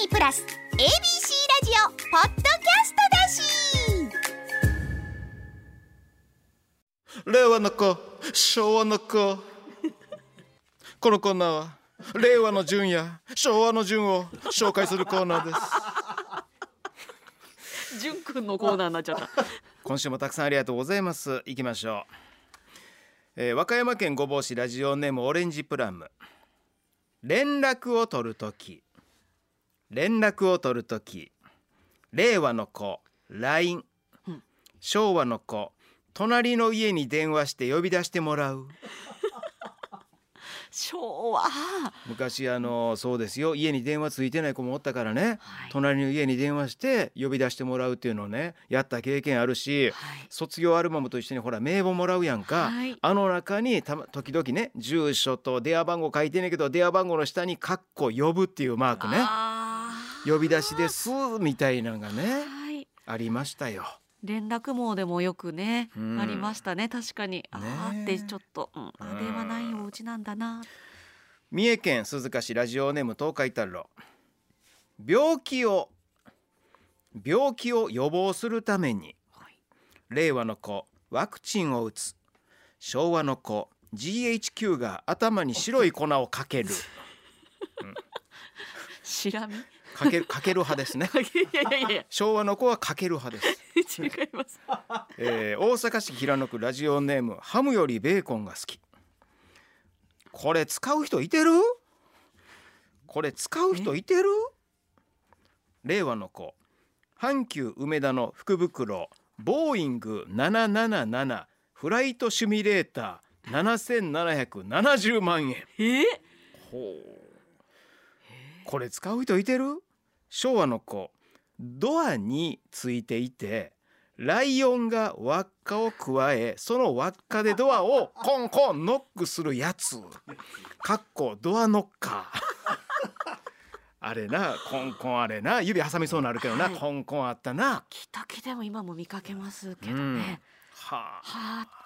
にプラス ABC ラジオポッドキャストだし。令和の子昭和の子。このコーナーは令和の順や昭和の順を紹介するコーナーです。じゅんくんのコーナーになっちゃった。今週もたくさんありがとうございます。行きましょう、えー和歌山県御坊市ラジオネームオレンジプラム。連絡を取るとき連絡を取るとき令和の子 LINE、うん昭和の子隣の家に電話して呼び出してもらう。昭和。昔あのそうですよ。家に電話ついてない子もおったからね、はい。隣の家に電話して呼び出してもらうっていうのをねやった経験あるし、はい。卒業アルバムと一緒にほら名簿もらうやんか、はい。あの中にたま時々ね住所と電話番号書いてんねんけど電話番号の下に「カッコ呼ぶ」っていうマークね。あ呼び出しですみたいなのがーねはい。ありましたよ。連絡網でもよくね、うん。ありましたね。確かに、あーねってちょっと、うん、あうん。電話ないお家なんだな。三重県鈴鹿市ラジオネーム東海太郎。病気を病気を予防するためにはい。令和の子ワクチンを打つ。昭和の子 GHQ が頭に白い粉をかける。しらみかけるかける派ですね。いやいやいやいや。昭和の子はかける派です、違います。えー大阪市平野区ラジオネームハムよりベーコンが好き。これ使う人いてる？これ使う人いてる？令和の子。阪急梅田の福袋。ボーイング777フライトシミュレーター。7770万円。え？ー、ほうこれ使う人いてる？昭和の子。ドアについていてライオンが輪っかをくわえその輪っかでドアをコンコンノックするやつ。かっこドアノッカー。あれなコンコンあれな指挟みそうになるけどな、はい。コンコンあったな。北木でも今も見かけますけどうん。ね、はあ。はあ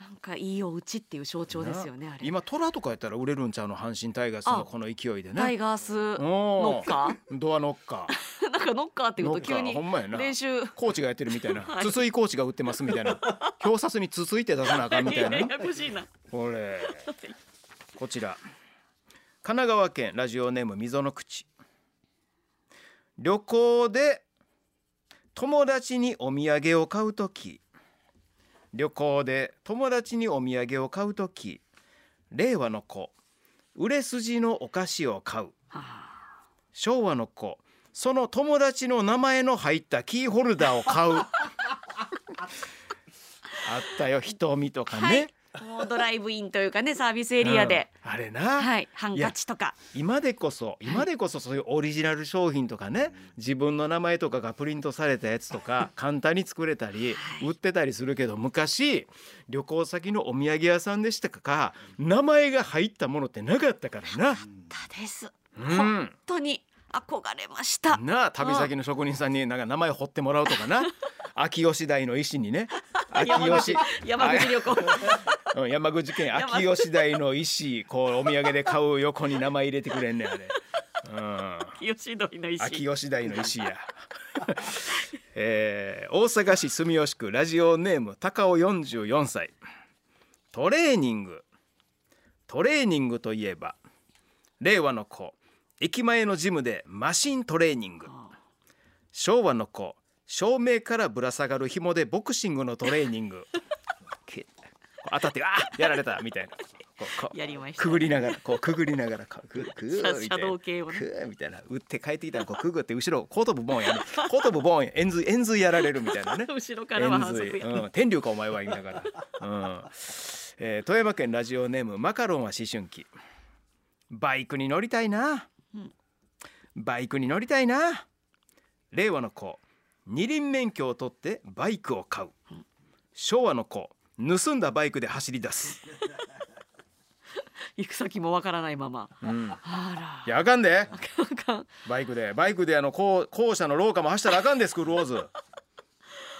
なんかいいお家っていう象徴ですよねあれ。今トラとかやったら売れるんちゃうの阪神タイガースのあこの勢いでね。タイガースノッカドアノッカー。ー なんかノッカーって言うと急にほんまやな。練習。コーチがやってるみたいな、はい。筒井コーチが売ってますみたいな。表札に筒井って出さなあかんみたいな。ややこしいな。これ。こちら。神奈川県ラジオネーム溝の口。旅行で友達にお土産を買うとき旅行で友達にお土産を買うとき令和の子売れ筋のお菓子を買う。は昭和の子その友達の名前の入ったキーホルダーを買う。あったよ瞳とかね、はいもうドライブインというかねサービスエリアで、うん。あれな、はい。ハンカチとか。今でこそ今でこそそういうオリジナル商品とかね、自分の名前とかがプリントされたやつとか簡単に作れたり、売ってたりするけど昔旅行先のお土産屋さんでしたか名前が入ったものってなかったからな。たです、うん。本当に憧れました。なあ旅先の職人さんになんか名前彫ってもらうとかな。秋吉台の石にね。秋吉。山口旅行。うん山口県秋吉台の石こうお土産で買う横に名前入れてくれんねんあれ。うん。吉鳥の石秋吉台の石や、えー大阪市住吉区ラジオネーム高尾44歳。トレーニング。トレーニングといえば令和の子駅前のジムでマシントレーニング。昭和の子照明からぶら下がる紐でボクシングのトレーニング。け当たってあやられたみたいな。やりましたくぐりながらこうくぐりながらこうくみたいな。系をね。くーみたいな。打って帰ってきたらこうくぐって後ろ後頭部ボンやる後頭部ボンや円髄円髄やられるみたいなね。後ろからは反則や、うん、天竜かお前は言いながら、うん。えー富山県ラジオネームマカロンは思春期。バイクに乗りたいな、うんバイクに乗りたいな。令和の子二輪免許を取ってバイクを買う、昭和の子盗んだバイクで走り出す、行く先もわからないまま。うん、あいやあかんで。バイクでバイクであの校校舎の廊下も走ったらあかんでスクールウォーズ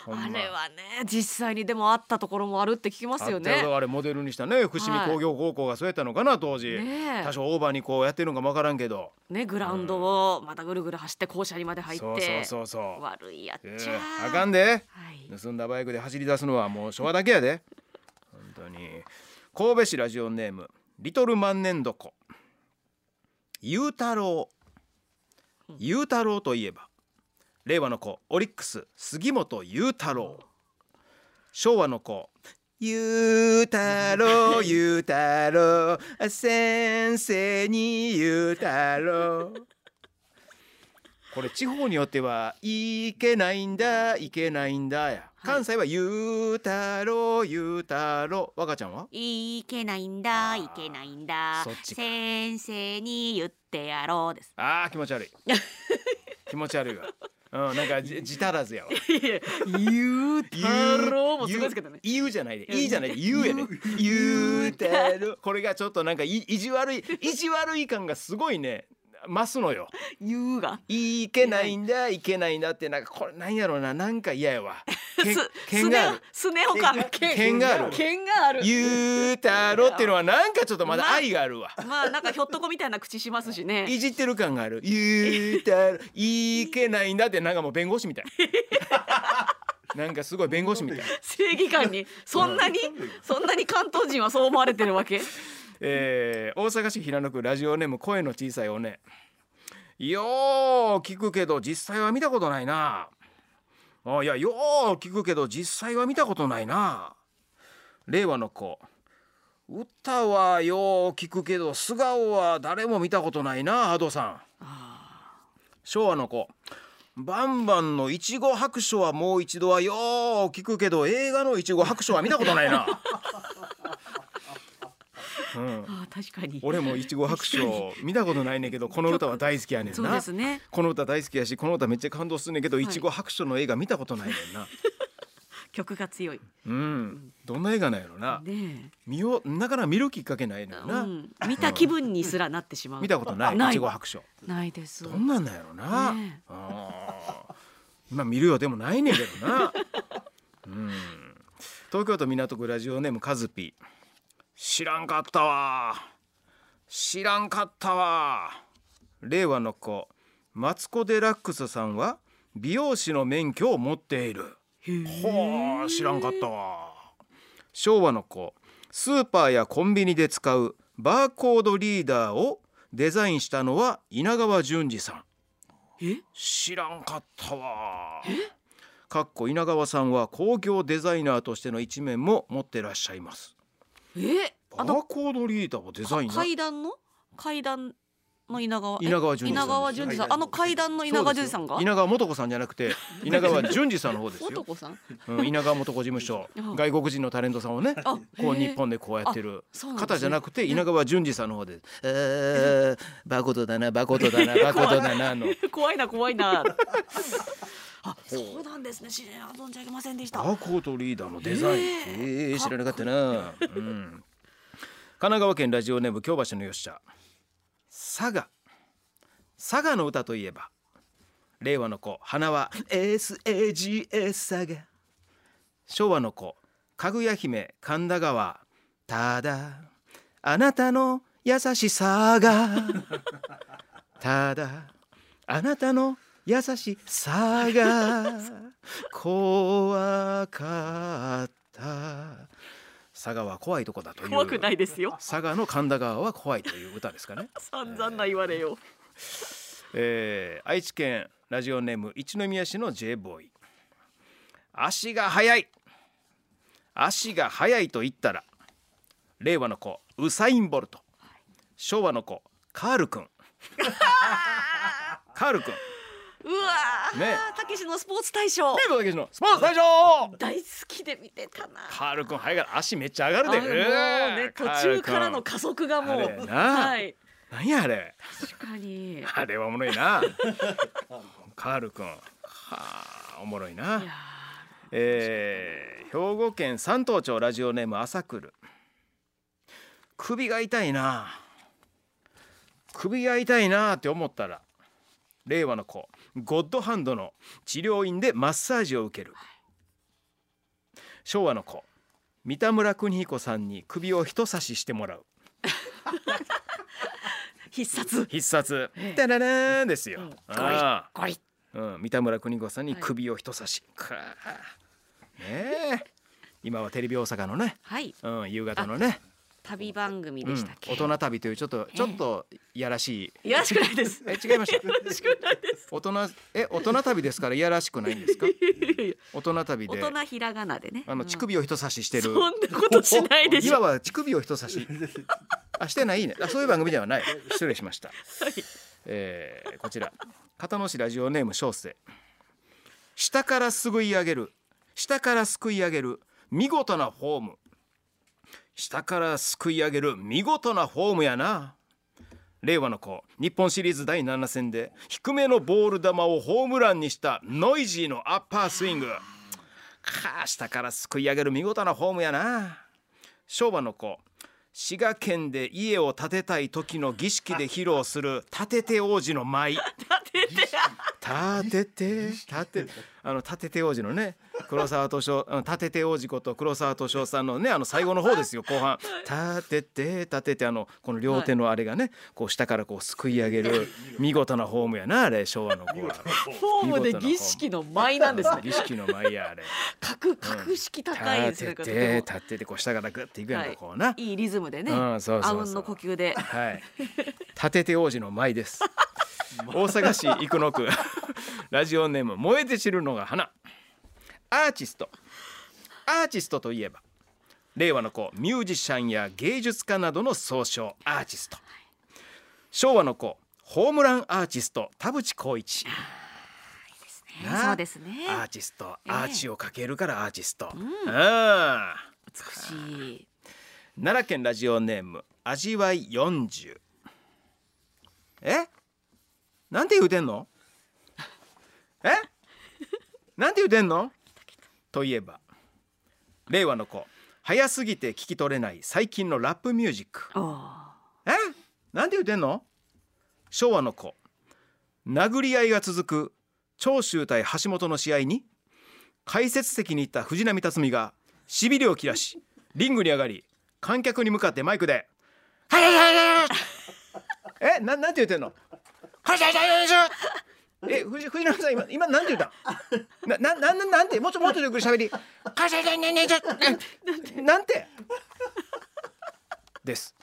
あれはね実際にでもあったところもあるって聞きますよね。よあれモデルにしたね伏見工業高校がそうやったのかな当時、ねえ。多少オーバーにこうやってるのかもわからんけど。ねグラウンドをまたぐるぐる走って校舎にまで入ってそうそうそうそう。悪いやっえちゃー。あかんで。はい。盗んだバイクで走り出すのはもう昭和だけやで。本当に。神戸市ラジオネームリトル万年床ゆうたろう。ゆうたろうといえば令和の子オリックス杉本裕太郎。昭和の子ゆうたろうゆうたろう先生にゆうたろうこれ地方によってはいけないんだいけないんだや。関西はゆうたろうゆうたろう若ちゃんは？いけないんだいけないんだ。先生に言ってやろうです。あー気持ち悪い。気持ち悪いわうんなんかじじたらずやわ。言うたろうもすごいですけどね。言うじゃないでいいじゃないで言うやね言うたろこれがちょっとなんかい意地悪い意地悪い感がすごいね増すのよ。言うが。いけないんだいけないんだってなんかこれなんやろうななんか嫌やわ。剣がある。スネ夫感剣がある。剣がある。言うたろっていうのはなんかちょっとまだ愛があるわ。まあなんかひょっとこみたいな口しますしね。いじってる感がある。言うたろいけないんだってなんかもう弁護士みたいな。んかすごい弁護士みたい正義感にそんなにそんなに関東人はそう思われてるわけ？えー大阪市平野区ラジオネーム声の小さいおね。よう聞くけど実際は見たことないな。あいやよう聞くけど実際は見たことないな。令和の子。歌はよう聞くけど素顔は誰も見たことないなアドさん。昭和の子。バンバンのいちご白書はもう一度はよう聞くけど映画のいちご白書は見たことないな、ああ確かに。俺もいちご白書見たことないねんけど この歌は大好きやねんな。ですね。この歌大好きやしこの歌めっちゃ感動すんねんけど、はい。いちご白書の映画見たことないねんな。曲が強い。うん。どんな映画なんやろな。ね見ようなかなか見るきっかけないのえ、よな、うん、見た気分にすらなってしまう。見たことないない。いちご白書。ないです。どんなんなんやろな、ねえ。あー。今見るよでもないねんけどな。うん。東京都港区ラジオネームカズピ知らんかったわ。知らんかったわ。令和の子マツコ・デラックスさんは美容師の免許を持っている。ほう知らんかったわ。昭和の子スーパーやコンビニで使うバーコードリーダーをデザインしたのは稲川淳二さん。え？知らんかったわ。かっこ稲川さんは工業デザイナーとしての一面も持ってらっしゃいますえあのバーコードリーダーをデザインな階段の？階段の稲川？え稲川淳二さん稲川淳二さん。あの階段の稲川淳二さんが？稲川素子さんじゃなくて 稲川淳二さんの方ですよ、男さん？うん、稲川素子事務所。あ外国人のタレントさんをねあこう日本でこうやってる方じゃなくて稲川淳二さんの方で「えー、バコトだなバコトだなバコトだな」の。怖いな怖いなあそうなんですね。知ら存じ上げませんでした。バーコードリーダーのデザイン。ええ知らなかったな、うん、神奈川県ラジオネーム京橋のよっしゃ。佐賀佐賀の歌といえば令和の子花は SAGS 佐賀昭和の子かぐや姫神田川。ただあなたの優しさが。ただあなたの優しさが怖かった。佐賀は怖いとこだという。怖くないですよ。佐賀の神田川は怖いという歌ですかね、散々な言われよ。えー愛知県ラジオネーム一宮市の J ボーイ。足が速い。足が速いと言ったら令和の子ウサイン・ボルト。昭和の子カールくん。カールくんうわーね。たけしのスポーツ大賞。デートたけしのスポーツ大賞。大好きで見てたな。カールくん速いから足めっちゃ上がるで。あもうね途中からの加速がもうはい。何やあれ。確かに。あれはおもろいな。カールくんはあおもろいな。えー兵庫県山東町ラジオネーム朝来る。首が痛いな。首が痛いなって思ったら令和の子ゴッドハンドの治療院でマッサージを受ける。昭和の子三田村邦彦さんに首を一差ししてもらう。必殺。必殺。ええ。ダララですよ、うん。あゴリうん、三田村邦彦さんに首を一差し、かあねえ。今はテレビ大阪のね、はい。うん、夕方のね、旅番組うんでしたっけ、大人旅というちょっとちょっといやらしい。いやらしくないです。え違いましたいやらしくないです。大人え大人旅ですからいやらしくないんですか？大人旅で。大人ひらがなでね。あのうん。乳首を人差ししてる、そんなことしないでしょ。今は乳首を人差し。あしてないね。あそういう番組ではない。失礼しました、えーこちら。片野市ラジオネーム小生。下からすくい上げる。下からすくい上げる。見事なフォーム下からすくい上げる見事なフォームやな。令和の子日本シリーズ第7戦で低めのボール球をホームランにしたノイジーのアッパースイング。か下からすくい上げる見事なフォームやな。昭和の子滋賀県で家を建てたい時の儀式で披露する建てて王子の舞。建てて建てあの建てて王子のね黒沢敏夫あの建てて王子こと黒沢敏夫さんのねあの最後の方ですよ後半。建てて建ててあのこの両手のあれがねこう下からこうすくい上げる見事なフォームやなあれ昭和のフォーム。で儀式の舞なんですね。儀式の舞やあれ。格格式高いですね立てとて立っててこう下からグッていくやんかはい。こうな、いいリズムでね。うんそうそうそう。あうんの呼吸で。はい。立てて王子の舞です。大阪市生野区 ラジオネーム燃えて散るのが花。アーティスト。アーティストといえば令和の子ミュージシャンや芸術家などの総称アーティスト。昭和の子ホームランアーティスト田淵光一。なそうですね。アーティスト。ええ。アーチをかけるからアーティスト、ん。ああ美しい。奈良県ラジオネーム味わい40え？なんて言うてんの？え？なんて言うてんの？といえば令和の子早すぎて聞き取れない最近のラップミュージック。え？なんて言うてんの？昭和の子殴り合いが続く長州対橋本の試合に解説席に行った藤波辰巳がしびれを切らしリングに上がり観客に向かってマイクで「はいはいはいはいはい。え？ななんて言ってんの？はいはいはいはいはいえ藤藤波さん今今なんて言った？なななななんて？もうちょもうちょっとゆっくり喋り。はいはいはいはいはいなんて？です。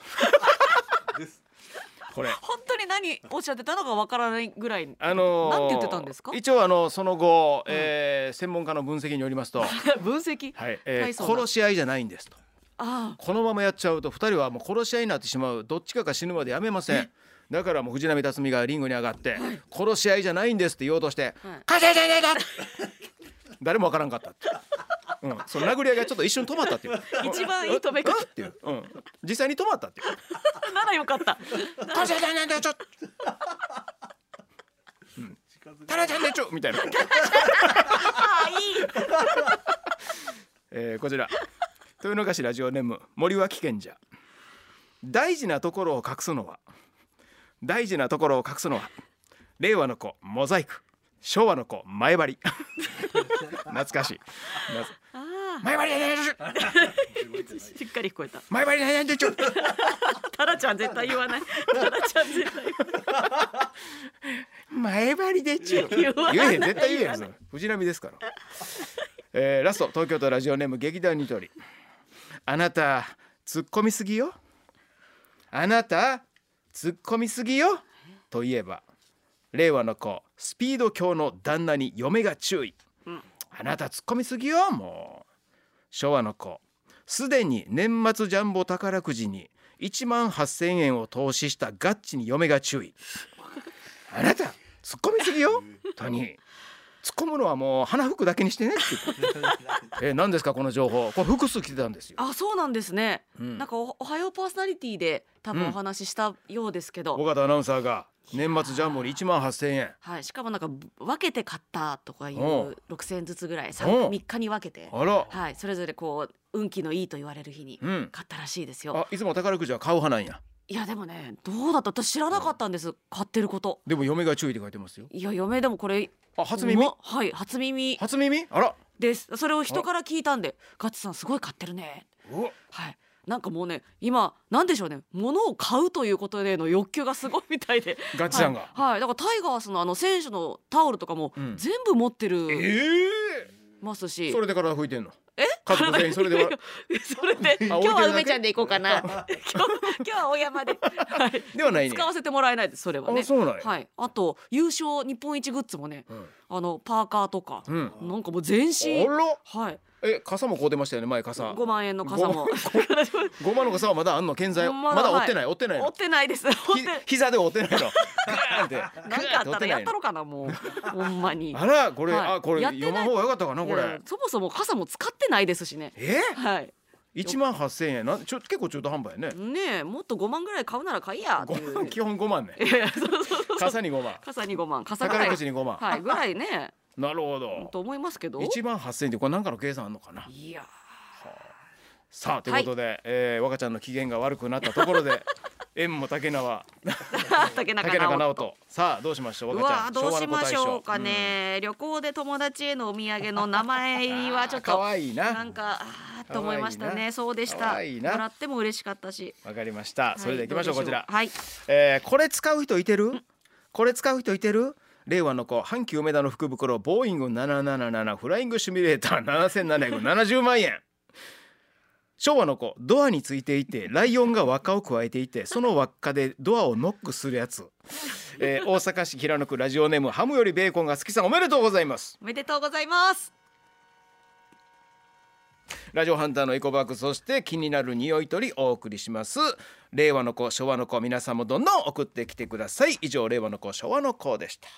これ。本当に何おっしゃってたのかわからないぐらい。あのーなんて言ってたんですか？一応あのその後、えー専門家の分析によりますと、分析？はいえー殺し合いじゃないんですと。あこのままやっちゃうと2人はもう殺し合いになってしまう。どっちかが死ぬまでやめませんだからもう藤波辰巳がリングに上がって、殺し合いじゃないんですって言おうとしてあ、はい「殺し合いじゃないだ!」誰もわからんかったって。うん、その殴り合いがちょっと一瞬止まったっていう。一番いい止め方。うん。っていう、うん、実際に止まったっていう。ならよかった「殺し合いじゃんだよちょタラちゃんでちょ」みたいな。あいい。えーこちら。豊中市ラジオネーム森脇賢者大事なところを隠すのは大事なところを隠すのは令和の子モザイク昭和の子前張り。懐かしい。前張り しっかり聞こえた。前張りでちょタラちゃん絶対言わない。タラちゃん絶対言わない。前張りでちょ言えへん絶対言えへん藤波ですから、えーラスト東京都ラジオネーム劇団ニトリ。あなた突っ込みすぎよ。あなた突っ込みすぎよ。といえば令和の子スピード強の旦那に嫁が注意、うんあなた突っ込みすぎよもう。昭和の子すでに年末ジャンボ宝くじに1万8,000円を投資したガッチに嫁が注意。あなた突っ込みすぎよ。本当に。突っ込むのはもう鼻吹くだけにしてねって言ってえ何ですかこの情報。これ複数来てたんですよ。あそうなんですね、うん。なんかおおはようパーソナリティで多分うん。お話ししたようですけど、尾形アナウンサーが年末ジャンボに1万8,000円。はい、しかもなんかぶ分けて買ったとかいおう。6,000円ずつぐらいお 3, 3日に分けて、あら。はい、それぞれこう運気のいいと言われる日にうん。買ったらしいですよ。あいつも宝くじは買う派なんやいやでもねどうだった？私知らなかったんです、買ってること。でも嫁が注意って書いてますよ。いや嫁でもこれあ初耳？うまはい初耳。初耳？あら。です。それを人から聞いたんでガッツさんすごい買ってるね。うわ。はい。なんかもうね今なんでしょうね。物を買うということでの欲求がすごいみたいで。ガッチさんが、はい、はい。だからタイガースのあの選手のタオルとかもうん。全部持ってるえますし、えそれで体拭いてんの？え？家族全員それでは。それで今日は梅ちゃんで行こうかな。今日今日は大山で、はい、ではないね。使わせてもらえないですそれはね。あそうなんや。はい。あと優勝日本一グッズもねうん。あのパーカーとか、うん。なんかもう全身。はい。え傘も買うてましたよね前傘。5万円の傘も。5万の傘はまだあんの健在？まだ折ってない？折ってない追のってないです。膝で折ってないの？なんかあったらやったろかなもう。ほんまに。あらこれ、はい。あこれ読まん方がよかったかなこれ。そもそも傘も使ってないですしね。え？はい。一万八千円。なんちょ結構中途半端やね。ねえもっと5万ぐらい買うなら買いや。っていう。基本五万ね。いやいやそうそうそう。傘に五万。傘に5万。傘ぐらい宝くじに五万。はいぐらいね。なるほど。と思いますけど。一万八千円ってこれ何かの計算あんのかな？いやさあということで、えー若ちゃんの機嫌が悪くなったところで縁も竹縄。竹中直直人。さあどうしましょううわどうしましょうか昭和のね、旅行で友達へのお土産の名前はちょっ可と愛いな。なんかあーと思いましたね。そうでした。もらっても嬉しかったし。わかりました。それでは行きましょう、はいこちら、はい。えーこれ使う人いてる？これ使う人いてる？令和の子阪急梅田の福袋ボーイング777フライングシミュレーター7770万円昭和の子ドアについていてライオンが輪っかを加えていてその輪っかでドアをノックするやつ、えー大阪市平野区ラジオネームハムよりベーコンが好きさんおめでとうございます。おめでとうございます。ラジオハンターのエコバッグそして気になる匂い取りお送りします。令和の子昭和の子皆さんもどんどん送ってきてください。以上令和の子昭和の子でした